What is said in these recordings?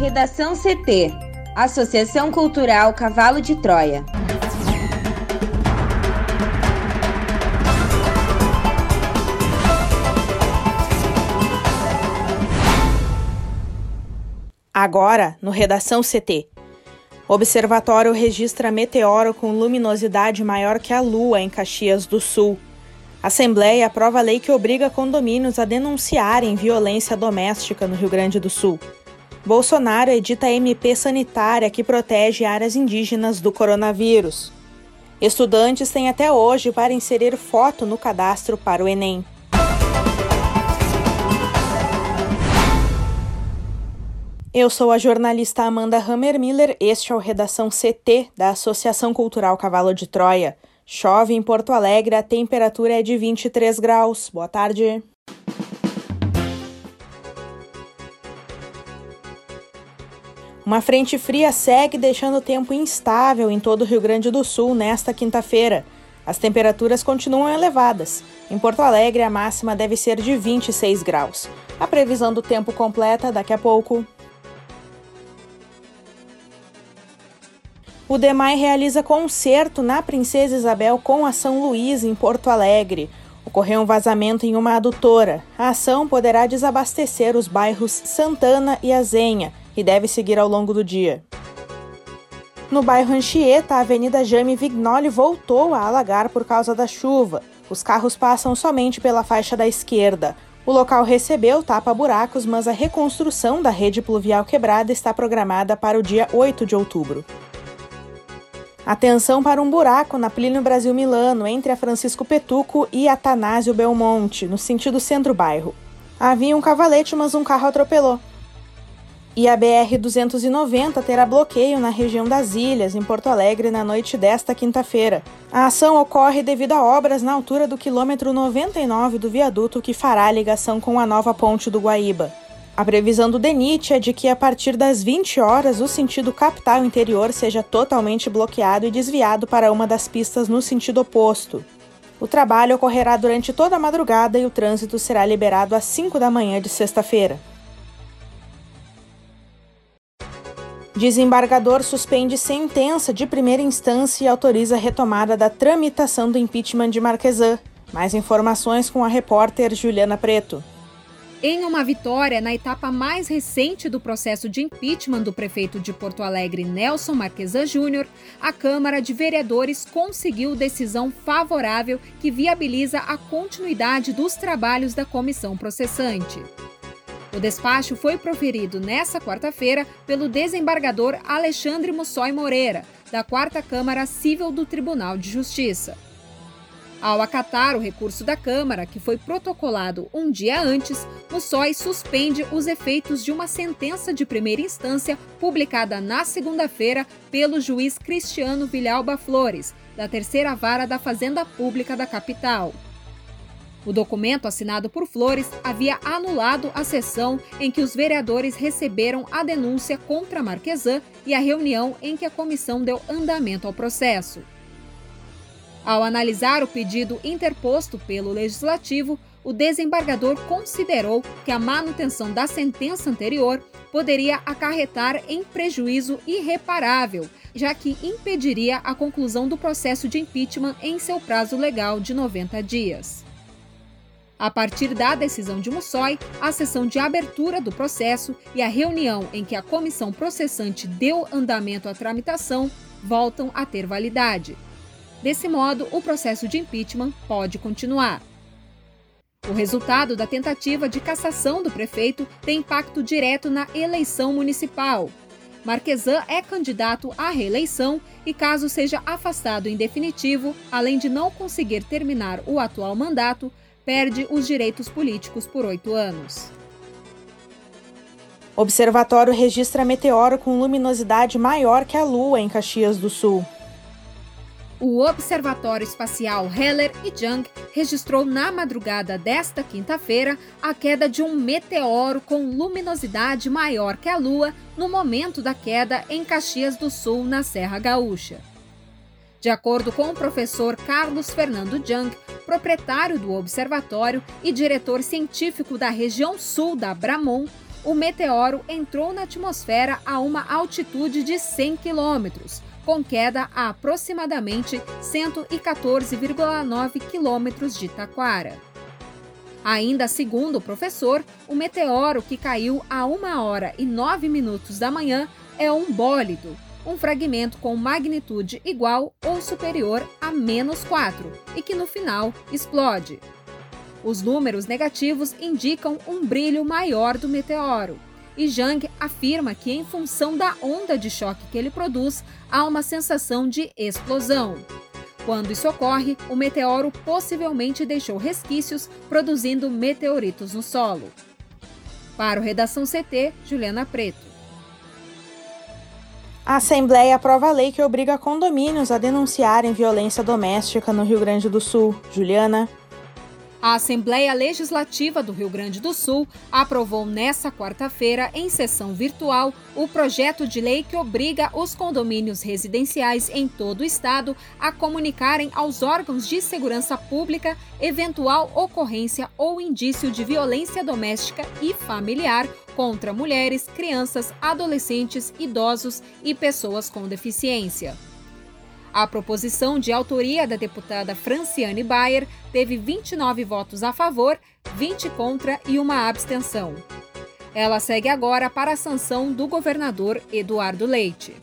Redação CT Associação Cultural Cavalo de Troia. Agora, no Redação CT. Observatório registra meteoro com luminosidade maior que a Lua em Caxias do Sul. Assembleia aprova lei que obriga condomínios a denunciarem violência doméstica no Rio Grande do Sul. Bolsonaro edita MP sanitária que protege áreas indígenas do coronavírus. Estudantes têm até hoje para inserir foto no cadastro para o Enem. Eu sou a jornalista Amanda Hammermiller, este é o Redação CT da Associação Cultural Cavalo de Troia. Chove em Porto Alegre, a temperatura é de 23 graus. Boa tarde. Uma frente fria segue deixando o tempo instável em todo o Rio Grande do Sul nesta quinta-feira. As temperaturas continuam elevadas. Em Porto Alegre, a máxima deve ser de 26 graus. A previsão do tempo completa daqui a pouco. O DEMAI realiza concerto na Princesa Isabel com a São Luís, em Porto Alegre. Ocorreu um vazamento em uma adutora. A ação poderá desabastecer os bairros Santana e Azenha e deve seguir ao longo do dia. No bairro Anchieta, a Avenida Jaime Vignoli voltou a alagar por causa da chuva. Os carros passam somente pela faixa da esquerda. O local recebeu tapa-buracos, mas a reconstrução da rede pluvial quebrada está programada para o dia 8 de outubro. Atenção para um buraco na Plínio Brasil Milano, entre a Francisco Petuco e Atanásio Belmonte, no sentido centro-bairro. Havia um cavalete, mas um carro atropelou. E a BR-290 terá bloqueio na região das Ilhas, em Porto Alegre, na noite desta quinta-feira. A ação ocorre devido a obras na altura do quilômetro 99 do viaduto que fará a ligação com a nova ponte do Guaíba. A previsão do DENIT é de que a partir das 20 horas o sentido capital interior seja totalmente bloqueado e desviado para uma das pistas no sentido oposto. O trabalho ocorrerá durante toda a madrugada e o trânsito será liberado às 5 da manhã de sexta-feira. Desembargador suspende sentença de primeira instância e autoriza a retomada da tramitação do impeachment de Marquesan. Mais informações com a repórter Juliana Preto. Em uma vitória na etapa mais recente do processo de impeachment do prefeito de Porto Alegre, Nelson Marquesa Júnior, a Câmara de Vereadores conseguiu decisão favorável que viabiliza a continuidade dos trabalhos da comissão processante. O despacho foi proferido nesta quarta-feira pelo desembargador Alexandre Mussói Moreira, da Quarta Câmara Civil do Tribunal de Justiça. Ao acatar o recurso da Câmara, que foi protocolado um dia antes, SOI suspende os efeitos de uma sentença de primeira instância publicada na segunda-feira pelo juiz Cristiano Vilhalba Flores, da Terceira Vara da Fazenda Pública da capital. O documento assinado por Flores havia anulado a sessão em que os vereadores receberam a denúncia contra Marquesan e a reunião em que a comissão deu andamento ao processo. Ao analisar o pedido interposto pelo Legislativo, o desembargador considerou que a manutenção da sentença anterior poderia acarretar em prejuízo irreparável, já que impediria a conclusão do processo de impeachment em seu prazo legal de 90 dias. A partir da decisão de Mussói, a sessão de abertura do processo e a reunião em que a comissão processante deu andamento à tramitação voltam a ter validade. Desse modo, o processo de impeachment pode continuar. O resultado da tentativa de cassação do prefeito tem impacto direto na eleição municipal. Marquesan é candidato à reeleição e, caso seja afastado em definitivo, além de não conseguir terminar o atual mandato, perde os direitos políticos por oito anos. Observatório registra meteoro com luminosidade maior que a Lua em Caxias do Sul. O Observatório Espacial Heller e Young registrou na madrugada desta quinta-feira a queda de um meteoro com luminosidade maior que a Lua no momento da queda em Caxias do Sul, na Serra Gaúcha. De acordo com o professor Carlos Fernando Jung, proprietário do observatório e diretor científico da região sul da Bramon, o meteoro entrou na atmosfera a uma altitude de 100 quilômetros, com queda a aproximadamente 114,9 quilômetros de Taquara. Ainda segundo o professor, o meteoro que caiu a 1 hora e 9 minutos da manhã é um bólido, um fragmento com magnitude igual ou superior a menos 4 e que no final explode. Os números negativos indicam um brilho maior do meteoro. E Zhang afirma que, em função da onda de choque que ele produz, há uma sensação de explosão. Quando isso ocorre, o meteoro possivelmente deixou resquícios, produzindo meteoritos no solo. Para o Redação CT, Juliana Preto. A Assembleia aprova a lei que obriga condomínios a denunciarem violência doméstica no Rio Grande do Sul. Juliana. A Assembleia Legislativa do Rio Grande do Sul aprovou nesta quarta-feira, em sessão virtual, o projeto de lei que obriga os condomínios residenciais em todo o estado a comunicarem aos órgãos de segurança pública eventual ocorrência ou indício de violência doméstica e familiar contra mulheres, crianças, adolescentes, idosos e pessoas com deficiência. A proposição de autoria da deputada Franciane Bayer teve 29 votos a favor, 20 contra e uma abstenção. Ela segue agora para a sanção do governador Eduardo Leite.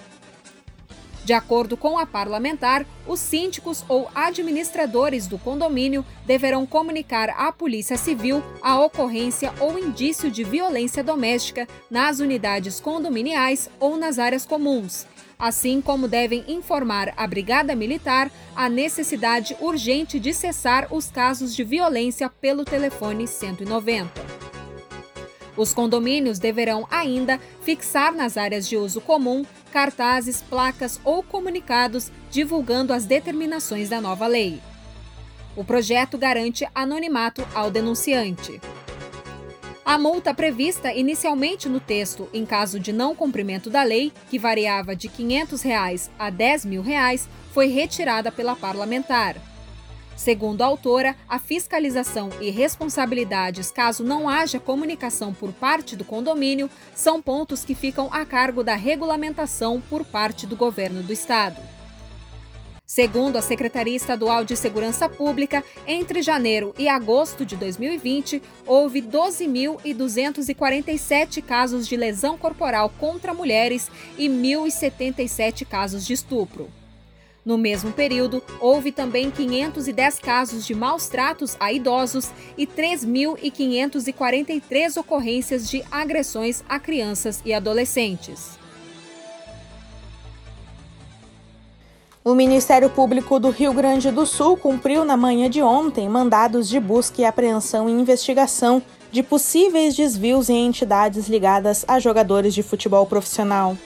De acordo com a parlamentar, os síndicos ou administradores do condomínio deverão comunicar à Polícia Civil a ocorrência ou indício de violência doméstica nas unidades condominiais ou nas áreas comuns assim como devem informar a Brigada Militar a necessidade urgente de cessar os casos de violência pelo telefone 190. Os condomínios deverão ainda fixar nas áreas de uso comum cartazes, placas ou comunicados divulgando as determinações da nova lei. O projeto garante anonimato ao denunciante. A multa prevista inicialmente no texto em caso de não cumprimento da lei, que variava de 500 reais a 10 mil reais, foi retirada pela parlamentar. Segundo a autora, a fiscalização e responsabilidades caso não haja comunicação por parte do condomínio são pontos que ficam a cargo da regulamentação por parte do governo do estado. Segundo a Secretaria Estadual de Segurança Pública, entre janeiro e agosto de 2020, houve 12.247 casos de lesão corporal contra mulheres e 1.077 casos de estupro. No mesmo período, houve também 510 casos de maus tratos a idosos e 3.543 ocorrências de agressões a crianças e adolescentes. O Ministério Público do Rio Grande do Sul cumpriu na manhã de ontem mandados de busca e apreensão e investigação de possíveis desvios em entidades ligadas a jogadores de futebol profissional.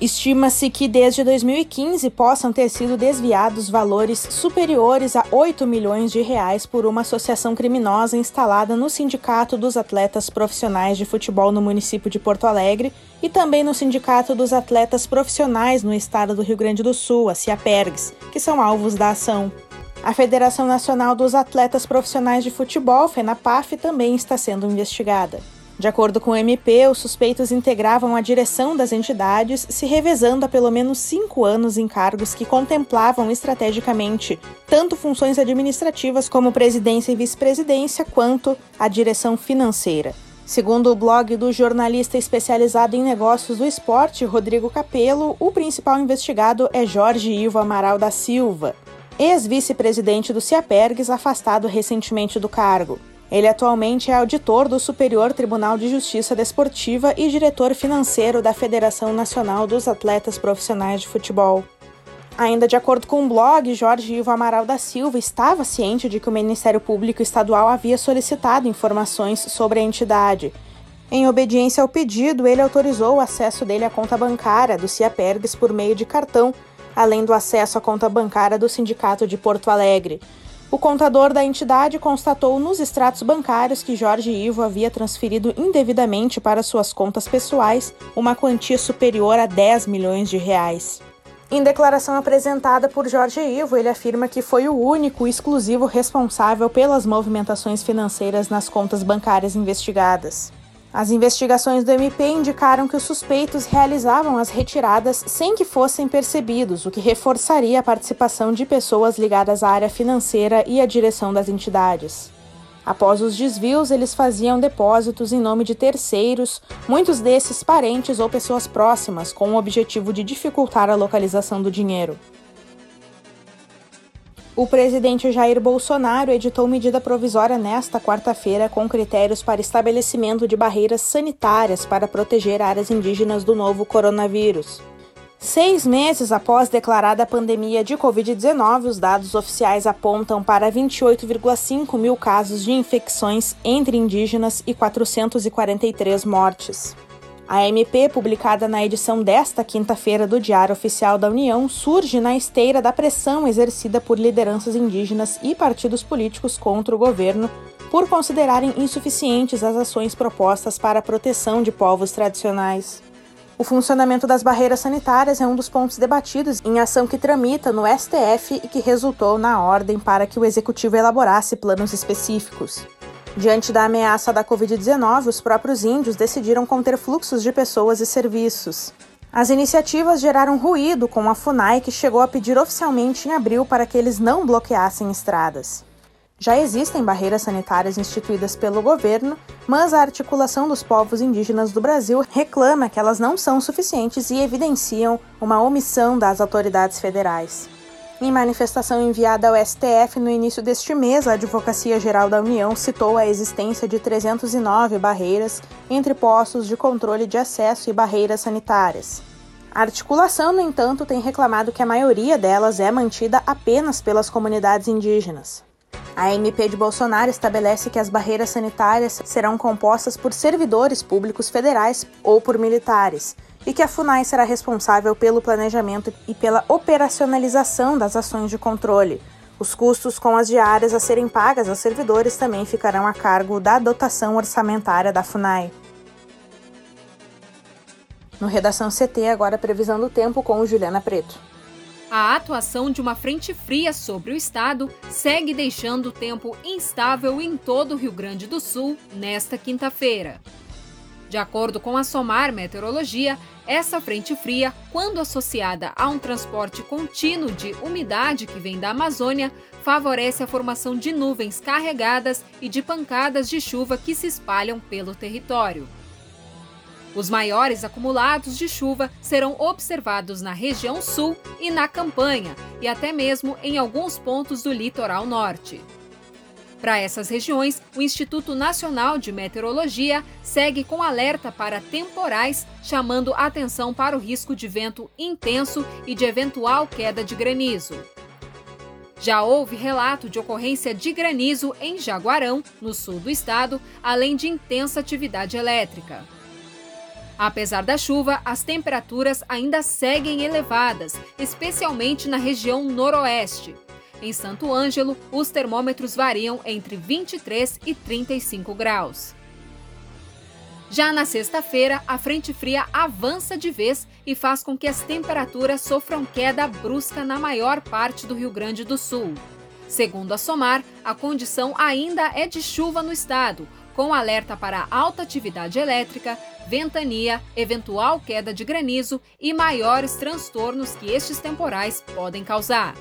Estima-se que desde 2015 possam ter sido desviados valores superiores a 8 milhões de reais por uma associação criminosa instalada no Sindicato dos Atletas Profissionais de Futebol no município de Porto Alegre e também no Sindicato dos Atletas Profissionais no estado do Rio Grande do Sul, a CIAPERGS, que são alvos da ação. A Federação Nacional dos Atletas Profissionais de Futebol, FENAPAF, também está sendo investigada. De acordo com o MP, os suspeitos integravam a direção das entidades, se revezando há pelo menos cinco anos em cargos que contemplavam estrategicamente tanto funções administrativas como presidência e vice-presidência, quanto a direção financeira. Segundo o blog do jornalista especializado em negócios do esporte, Rodrigo Capello, o principal investigado é Jorge Ivo Amaral da Silva, ex-vice-presidente do Ciapergues, afastado recentemente do cargo. Ele atualmente é auditor do Superior Tribunal de Justiça Desportiva e diretor financeiro da Federação Nacional dos Atletas Profissionais de Futebol. Ainda de acordo com o blog, Jorge Ivo Amaral da Silva estava ciente de que o Ministério Público Estadual havia solicitado informações sobre a entidade. Em obediência ao pedido, ele autorizou o acesso dele à conta bancária do Ciapergues por meio de cartão, além do acesso à conta bancária do Sindicato de Porto Alegre. O contador da entidade constatou nos extratos bancários que Jorge Ivo havia transferido indevidamente para suas contas pessoais uma quantia superior a 10 milhões de reais. Em declaração apresentada por Jorge Ivo, ele afirma que foi o único e exclusivo responsável pelas movimentações financeiras nas contas bancárias investigadas. As investigações do MP indicaram que os suspeitos realizavam as retiradas sem que fossem percebidos, o que reforçaria a participação de pessoas ligadas à área financeira e à direção das entidades. Após os desvios, eles faziam depósitos em nome de terceiros, muitos desses parentes ou pessoas próximas, com o objetivo de dificultar a localização do dinheiro. O presidente Jair Bolsonaro editou medida provisória nesta quarta-feira com critérios para estabelecimento de barreiras sanitárias para proteger áreas indígenas do novo coronavírus. Seis meses após declarada a pandemia de Covid-19, os dados oficiais apontam para 28,5 mil casos de infecções entre indígenas e 443 mortes. A MP, publicada na edição desta quinta-feira do Diário Oficial da União, surge na esteira da pressão exercida por lideranças indígenas e partidos políticos contra o governo por considerarem insuficientes as ações propostas para a proteção de povos tradicionais. O funcionamento das barreiras sanitárias é um dos pontos debatidos em ação que tramita no STF e que resultou na ordem para que o executivo elaborasse planos específicos. Diante da ameaça da Covid-19, os próprios índios decidiram conter fluxos de pessoas e serviços. As iniciativas geraram ruído com a FUNAI, que chegou a pedir oficialmente em abril para que eles não bloqueassem estradas. Já existem barreiras sanitárias instituídas pelo governo, mas a articulação dos povos indígenas do Brasil reclama que elas não são suficientes e evidenciam uma omissão das autoridades federais. Em manifestação enviada ao STF no início deste mês, a Advocacia Geral da União citou a existência de 309 barreiras entre postos de controle de acesso e barreiras sanitárias. A articulação, no entanto, tem reclamado que a maioria delas é mantida apenas pelas comunidades indígenas. A MP de Bolsonaro estabelece que as barreiras sanitárias serão compostas por servidores públicos federais ou por militares, e que a FUNAI será responsável pelo planejamento e pela operacionalização das ações de controle. Os custos com as diárias a serem pagas aos servidores também ficarão a cargo da dotação orçamentária da FUNAI. No Redação CT, agora previsão do tempo com Juliana Preto. A atuação de uma frente fria sobre o estado segue deixando o tempo instável em todo o Rio Grande do Sul nesta quinta-feira. De acordo com a SOMAR Meteorologia, essa frente fria, quando associada a um transporte contínuo de umidade que vem da Amazônia, favorece a formação de nuvens carregadas e de pancadas de chuva que se espalham pelo território. Os maiores acumulados de chuva serão observados na região sul e na campanha, e até mesmo em alguns pontos do litoral norte. Para essas regiões, o Instituto Nacional de Meteorologia segue com alerta para temporais, chamando atenção para o risco de vento intenso e de eventual queda de granizo. Já houve relato de ocorrência de granizo em Jaguarão, no sul do estado, além de intensa atividade elétrica. Apesar da chuva, as temperaturas ainda seguem elevadas, especialmente na região noroeste. Em Santo Ângelo, os termômetros variam entre 23 e 35 graus. Já na sexta-feira, a frente fria avança de vez e faz com que as temperaturas sofram queda brusca na maior parte do Rio Grande do Sul. Segundo a SOMAR, a condição ainda é de chuva no estado, com alerta para alta atividade elétrica, ventania, eventual queda de granizo e maiores transtornos que estes temporais podem causar.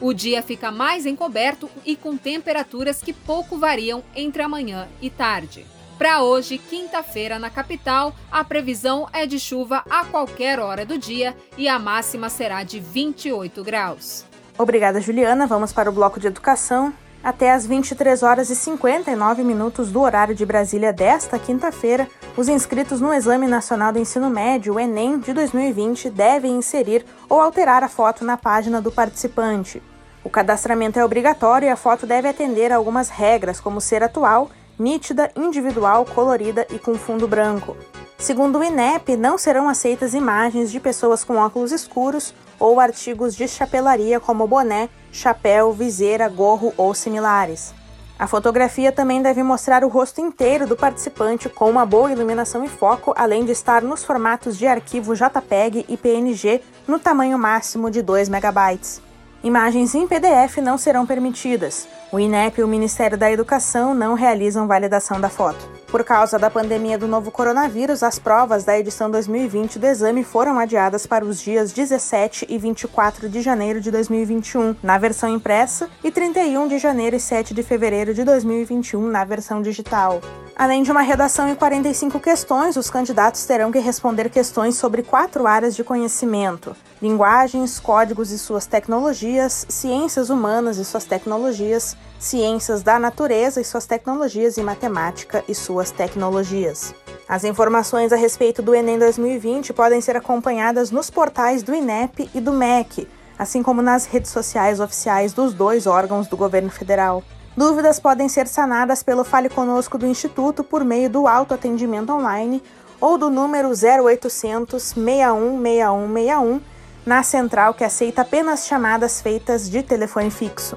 O dia fica mais encoberto e com temperaturas que pouco variam entre a manhã e tarde. Para hoje, quinta-feira, na capital, a previsão é de chuva a qualquer hora do dia e a máxima será de 28 graus. Obrigada, Juliana. Vamos para o bloco de educação. Até às 23 horas e 59 minutos do horário de Brasília desta quinta-feira, os inscritos no Exame Nacional do Ensino Médio, o Enem, de 2020, devem inserir ou alterar a foto na página do participante. O cadastramento é obrigatório e a foto deve atender a algumas regras, como ser atual, nítida, individual, colorida e com fundo branco. Segundo o INEP, não serão aceitas imagens de pessoas com óculos escuros ou artigos de chapelaria como boné, chapéu, viseira, gorro ou similares. A fotografia também deve mostrar o rosto inteiro do participante com uma boa iluminação e foco, além de estar nos formatos de arquivo JPEG e PNG no tamanho máximo de 2 MB. Imagens em PDF não serão permitidas. O INEP e o Ministério da Educação não realizam validação da foto. Por causa da pandemia do novo coronavírus, as provas da edição 2020 do exame foram adiadas para os dias 17 e 24 de janeiro de 2021, na versão impressa, e 31 de janeiro e 7 de fevereiro de 2021, na versão digital. Além de uma redação em 45 questões, os candidatos terão que responder questões sobre quatro áreas de conhecimento: linguagens, códigos e suas tecnologias, ciências humanas e suas tecnologias, ciências da natureza e suas tecnologias e matemática e suas tecnologias. As informações a respeito do Enem 2020 podem ser acompanhadas nos portais do INEP e do MEC, assim como nas redes sociais oficiais dos dois órgãos do governo federal. Dúvidas podem ser sanadas pelo Fale Conosco do Instituto por meio do autoatendimento online ou do número 0800 616161 na central que aceita apenas chamadas feitas de telefone fixo.